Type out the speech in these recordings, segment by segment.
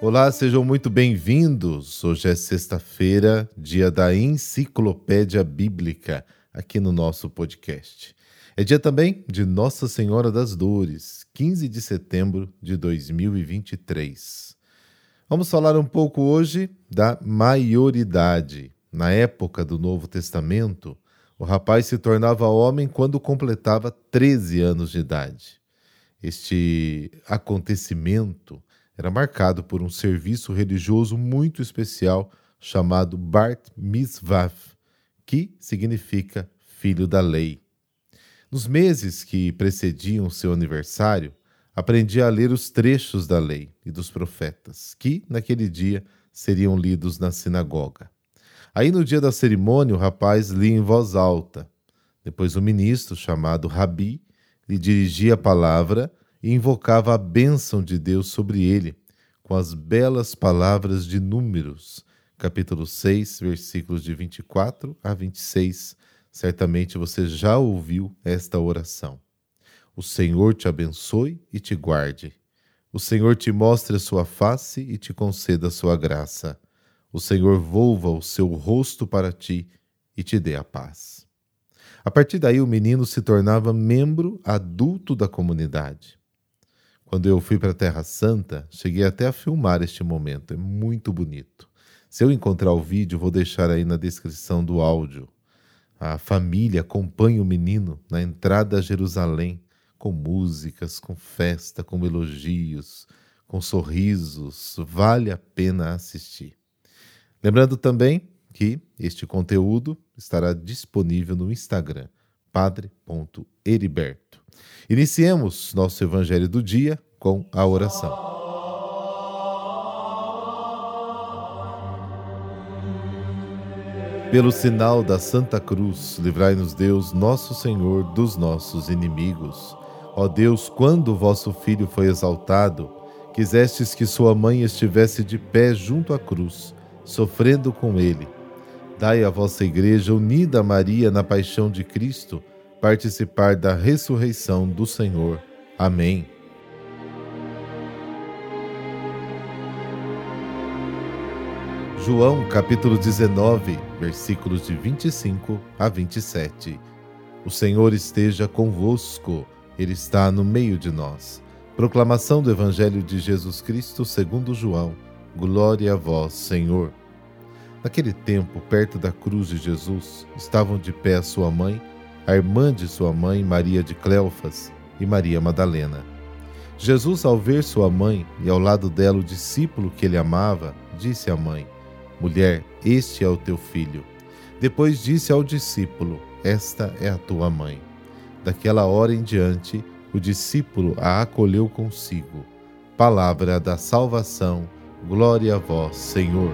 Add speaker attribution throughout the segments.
Speaker 1: Olá, sejam muito bem-vindos. Hoje é sexta-feira, dia da Enciclopédia Bíblica, aqui no nosso podcast. É dia também de Nossa Senhora das Dores, 15 de setembro de 2023. Vamos falar um pouco hoje da maioridade. Na época do Novo Testamento, o rapaz se tornava homem quando completava 13 anos de idade. Este acontecimento era marcado por um serviço religioso muito especial chamado Bart Mitzvah, que significa filho da lei. Nos meses que precediam seu aniversário, aprendia a ler os trechos da lei e dos profetas, que, naquele dia, seriam lidos na sinagoga. Aí, no dia da cerimônia, o rapaz lia em voz alta. Depois, o ministro, chamado Rabi, lhe dirigia a palavra e invocava a bênção de Deus sobre ele, com as belas palavras de Números, capítulo 6, versículos de 24 a 26. Certamente você já ouviu esta oração. O Senhor te abençoe e te guarde. O Senhor te mostre a sua face e te conceda a sua graça. O Senhor volva o seu rosto para ti e te dê a paz. A partir daí, o menino se tornava membro adulto da comunidade. Quando eu fui para a Terra Santa, cheguei até a filmar este momento. É muito bonito. Se eu encontrar o vídeo, vou deixar aí na descrição do áudio. A família acompanha o menino na entrada a Jerusalém, com músicas, com festa, com elogios, com sorrisos. Vale a pena assistir. Lembrando também que este conteúdo estará disponível no Instagram, padre.heriberto. Iniciemos nosso Evangelho do dia com a oração. Pelo sinal da Santa Cruz, livrai-nos Deus, nosso Senhor, dos nossos inimigos. Ó Deus, quando vosso Filho foi exaltado, quisestes que sua mãe estivesse de pé junto à cruz, sofrendo com ele. Dai à vossa Igreja, unida a Maria na paixão de Cristo, participar da ressurreição do Senhor. Amém. João capítulo 19, versículos de 25 a 27. O Senhor esteja convosco, Ele está no meio de nós. Proclamação do Evangelho de Jesus Cristo segundo João. Glória a vós, Senhor. Naquele tempo, perto da cruz de Jesus, estavam de pé sua mãe a irmã de sua mãe, Maria de Cleofas, e Maria Madalena. Jesus, ao ver sua mãe e ao lado dela o discípulo que ele amava, disse à mãe: Mulher, este é o teu filho. Depois disse ao discípulo: Esta é a tua mãe. Daquela hora em diante, o discípulo a acolheu consigo. Palavra da salvação, glória a vós, Senhor.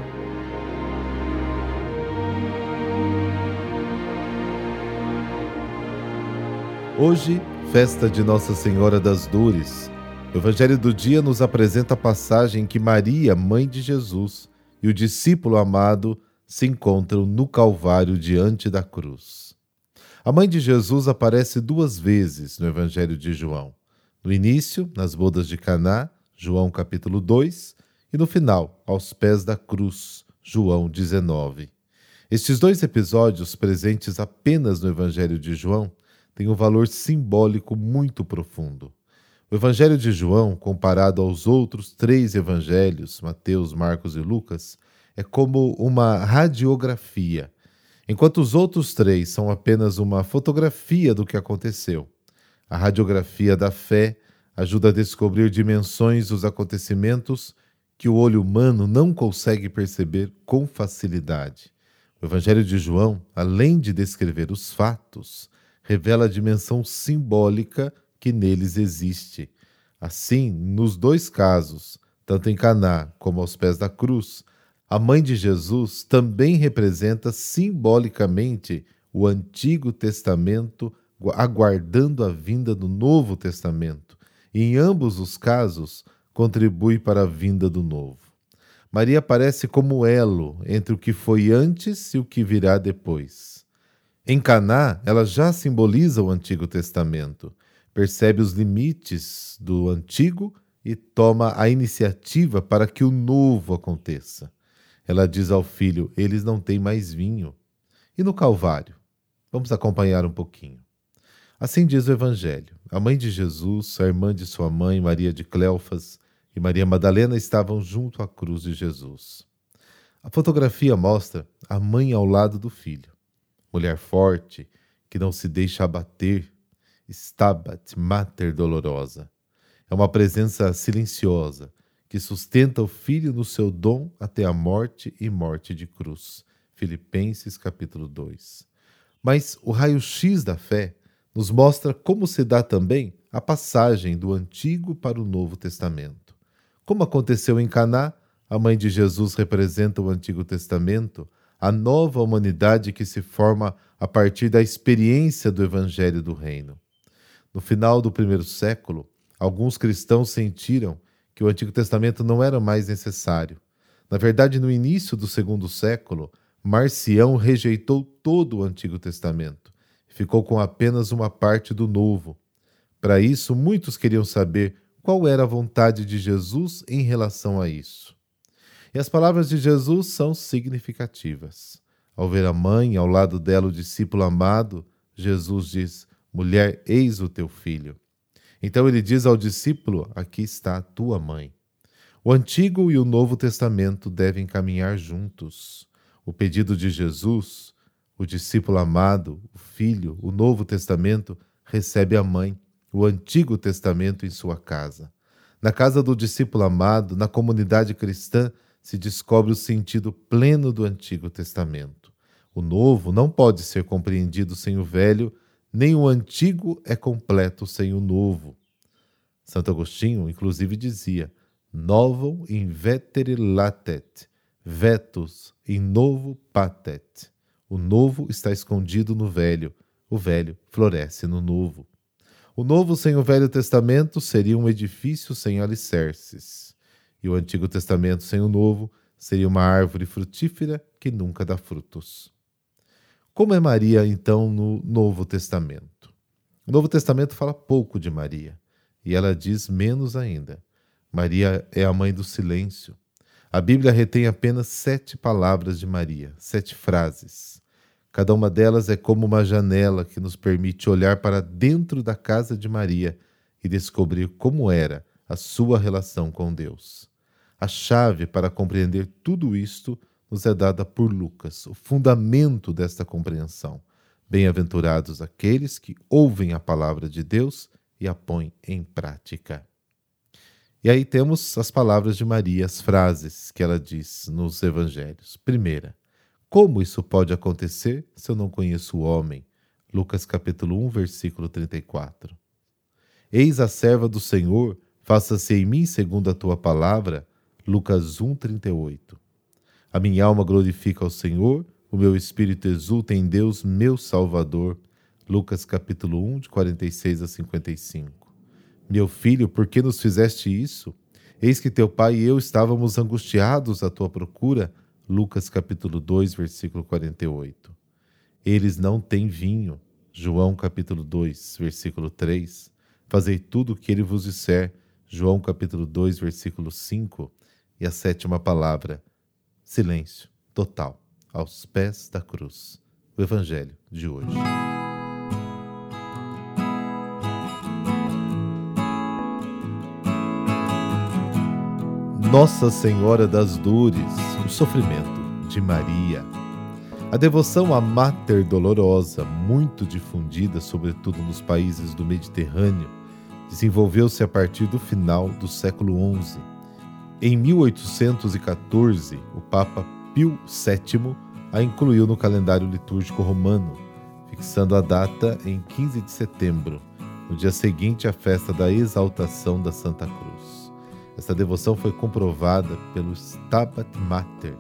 Speaker 1: Hoje, festa de Nossa Senhora das Dores. O Evangelho do dia nos apresenta a passagem em que Maria, mãe de Jesus, e o discípulo amado se encontram no Calvário diante da cruz. A mãe de Jesus aparece duas vezes no Evangelho de João. No início, nas bodas de Caná, João capítulo 2, e no final, aos pés da cruz, João 19. Estes dois episódios presentes apenas no Evangelho de João tem um valor simbólico muito profundo. O Evangelho de João, comparado aos outros três evangelhos, Mateus, Marcos e Lucas, é como uma radiografia, enquanto os outros três são apenas uma fotografia do que aconteceu. A radiografia da fé ajuda a descobrir dimensões dos acontecimentos que o olho humano não consegue perceber com facilidade. O Evangelho de João, além de descrever os fatos, revela a dimensão simbólica que neles existe. Assim, nos dois casos, tanto em Caná como aos pés da cruz, a mãe de Jesus também representa simbolicamente o Antigo Testamento aguardando a vinda do Novo Testamento. E em ambos os casos, contribui para a vinda do Novo. Maria aparece como elo entre o que foi antes e o que virá depois. Em Caná, ela já simboliza o Antigo Testamento, percebe os limites do antigo e toma a iniciativa para que o novo aconteça. Ela diz ao filho: Eles não têm mais vinho. E no Calvário? Vamos acompanhar um pouquinho. Assim diz o Evangelho: a mãe de Jesus, a irmã de sua mãe, Maria de Cleofas, e Maria Madalena estavam junto à cruz de Jesus. A fotografia mostra a mãe ao lado do filho, mulher forte que não se deixa abater, stabat mater dolorosa. É uma presença silenciosa que sustenta o filho no seu dom até a morte e morte de cruz. Filipenses capítulo 2. Mas o raio-x da fé nos mostra como se dá também a passagem do Antigo para o Novo Testamento. Como aconteceu em Caná, a mãe de Jesus representa o Antigo Testamento, a nova humanidade que se forma a partir da experiência do Evangelho do Reino. No final do primeiro século, alguns cristãos sentiram que o Antigo Testamento não era mais necessário. Na verdade, no início do segundo século, Marcião rejeitou todo o Antigo Testamento e ficou com apenas uma parte do Novo. Para isso, muitos queriam saber qual era a vontade de Jesus em relação a isso. E as palavras de Jesus são significativas. Ao ver a mãe ao lado dela o discípulo amado, Jesus diz: Mulher, eis o teu filho. Então ele diz ao discípulo: Aqui está a tua mãe. O Antigo e o Novo Testamento devem caminhar juntos. O pedido de Jesus, o discípulo amado, o filho, o Novo Testamento recebe a mãe o Antigo Testamento em sua casa. Na casa do discípulo amado, na comunidade cristã, se descobre o sentido pleno do Antigo Testamento. O Novo não pode ser compreendido sem o Velho, nem o Antigo é completo sem o Novo. Santo Agostinho, inclusive, dizia: Novum in vetere latet, vetus in novo patet. O novo está escondido no velho, o velho floresce no novo. O Novo sem o Velho Testamento seria um edifício sem alicerces, e o Antigo Testamento sem o Novo seria uma árvore frutífera que nunca dá frutos. Como é Maria, então, no Novo Testamento? O Novo Testamento fala pouco de Maria, e ela diz menos ainda. Maria é a mãe do silêncio. A Bíblia retém apenas sete palavras de Maria, sete frases. Cada uma delas é como uma janela que nos permite olhar para dentro da casa de Maria e descobrir como era a sua relação com Deus. A chave para compreender tudo isto nos é dada por Lucas, o fundamento desta compreensão. Bem-aventurados aqueles que ouvem a palavra de Deus e a põem em prática. E aí temos as palavras de Maria, as frases que ela diz nos evangelhos. Primeira, como isso pode acontecer se eu não conheço o homem? Lucas capítulo 1, versículo 34. Eis a serva do Senhor, faça-se em mim segundo a tua palavra. Lucas 1, 38. A minha alma glorifica ao Senhor, o meu espírito exulta em Deus, meu Salvador. Lucas capítulo 1, de 46 a 55. Meu filho, por que nos fizeste isso? Eis que teu pai e eu estávamos angustiados à tua procura. Lucas capítulo 2, versículo 48. Eles não têm vinho. João capítulo 2, versículo 3. Fazei tudo o que ele vos disser. João capítulo 2, versículo 5. E a sétima palavra, silêncio total, aos pés da cruz. O evangelho de hoje. Nossa Senhora das Dores o sofrimento de Maria. A devoção à Mater Dolorosa, muito difundida sobretudo nos países do Mediterrâneo, desenvolveu-se a partir do final do século XI. Em 1814, o Papa Pio VII a incluiu no calendário litúrgico romano, fixando a data em 15 de setembro, no dia seguinte à festa da exaltação da Santa Cruz. Esta devoção foi comprovada pelo Stabat Mater,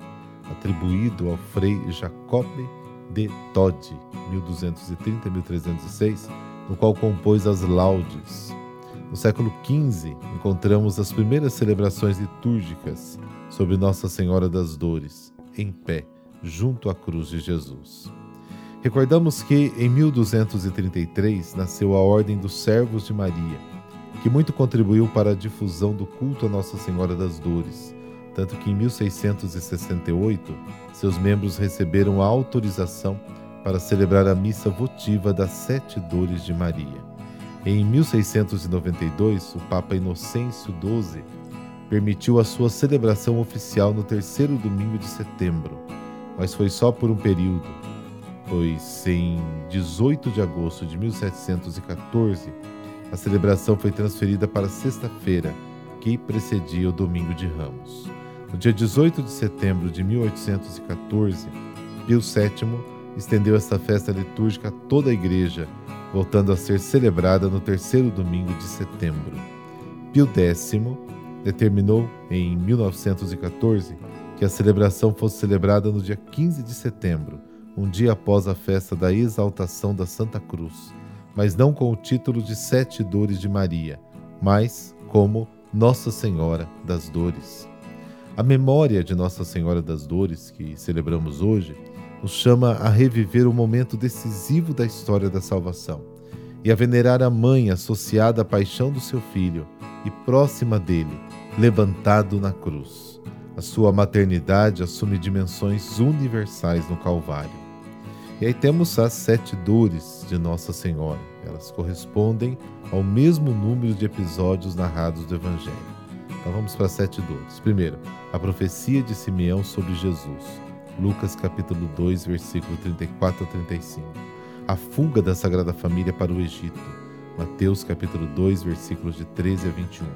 Speaker 1: atribuído ao frei Jacobe de Todi, 1230-1306, no qual compôs as laudes. No século XV, encontramos as primeiras celebrações litúrgicas sobre Nossa Senhora das Dores, em pé, junto à cruz de Jesus. Recordamos que em 1233 nasceu a Ordem dos Servos de Maria, que muito contribuiu para a difusão do culto a Nossa Senhora das Dores, tanto que em 1668 seus membros receberam a autorização para celebrar a missa votiva das Sete Dores de Maria. Em 1692, o Papa Inocêncio XII permitiu a sua celebração oficial no terceiro domingo de setembro, mas foi só por um período, pois em 18 de agosto de 1714 a celebração foi transferida para sexta-feira, que precedia o Domingo de Ramos. No dia 18 de setembro de 1814, Pio VII estendeu esta festa litúrgica a toda a igreja, voltando a ser celebrada no terceiro domingo de setembro. Pio X determinou, em 1914, que a celebração fosse celebrada no dia 15 de setembro, um dia após a festa da exaltação da Santa Cruz, mas não com o título de Sete Dores de Maria, mas como Nossa Senhora das Dores. A memória de Nossa Senhora das Dores, que celebramos hoje, nos chama a reviver o momento decisivo da história da salvação e a venerar a mãe associada à paixão do seu filho e próxima dele, levantado na cruz. A sua maternidade assume dimensões universais no Calvário. E aí temos as sete dores de Nossa Senhora. Elas correspondem ao mesmo número de episódios narrados do Evangelho. Então vamos para sete dores. Primeiro, a profecia de Simeão sobre Jesus. Lucas capítulo 2, versículo 34 a 35. A fuga da Sagrada Família para o Egito. Mateus capítulo 2, versículos de 13 a 21.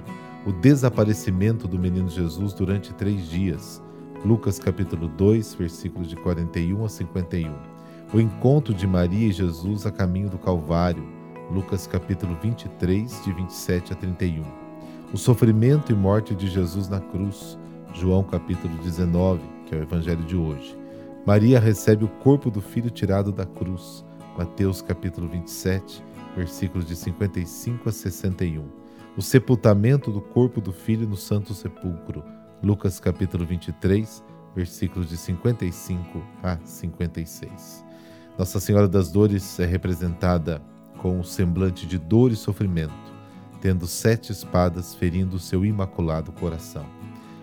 Speaker 1: O desaparecimento do menino Jesus durante três dias. Lucas capítulo 2, versículos de 41 a 51. O encontro de Maria e Jesus a caminho do Calvário. Lucas capítulo 23, de 27 a 31 o sofrimento e morte de Jesus na cruz, João capítulo 19, que é o evangelho de hoje. Maria recebe o corpo do filho tirado da cruz, Mateus capítulo 27, versículos de 55 a 61. O sepultamento do corpo do filho no santo sepulcro, Lucas capítulo 23, versículos de 55 a 56. Nossa Senhora das Dores é representada com o semblante de dor e sofrimento tendo sete espadas ferindo seu imaculado coração.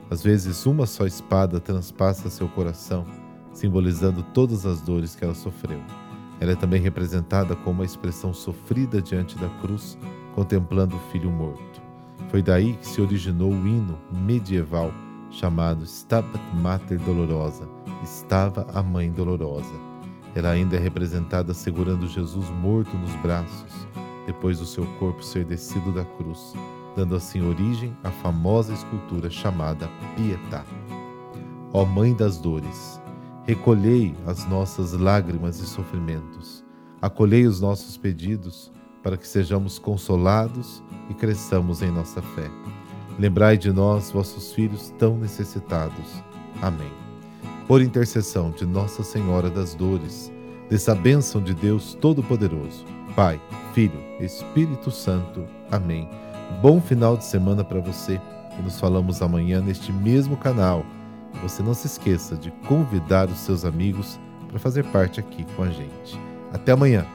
Speaker 1: Às vezes, uma só espada transpassa seu coração, simbolizando todas as dores que ela sofreu. Ela é também representada como uma expressão sofrida diante da cruz, contemplando o filho morto. Foi daí que se originou o hino medieval chamado Stabat Mater Dolorosa, Estava a Mãe Dolorosa. Ela ainda é representada segurando Jesus morto nos braços, depois do seu corpo ser descido da cruz, dando assim origem à famosa escultura chamada Pietà. Ó Mãe das Dores, recolhei as nossas lágrimas e sofrimentos, acolhei os nossos pedidos, para que sejamos consolados e cresçamos em nossa fé. Lembrai de nós, vossos filhos tão necessitados. Amém. Por intercessão de Nossa Senhora das Dores, dessa bênção de Deus Todo-Poderoso, Pai, Filho, Espírito Santo. Amém. Bom final de semana para você e nos falamos amanhã neste mesmo canal. Você não se esqueça de convidar os seus amigos para fazer parte aqui com a gente. Até amanhã.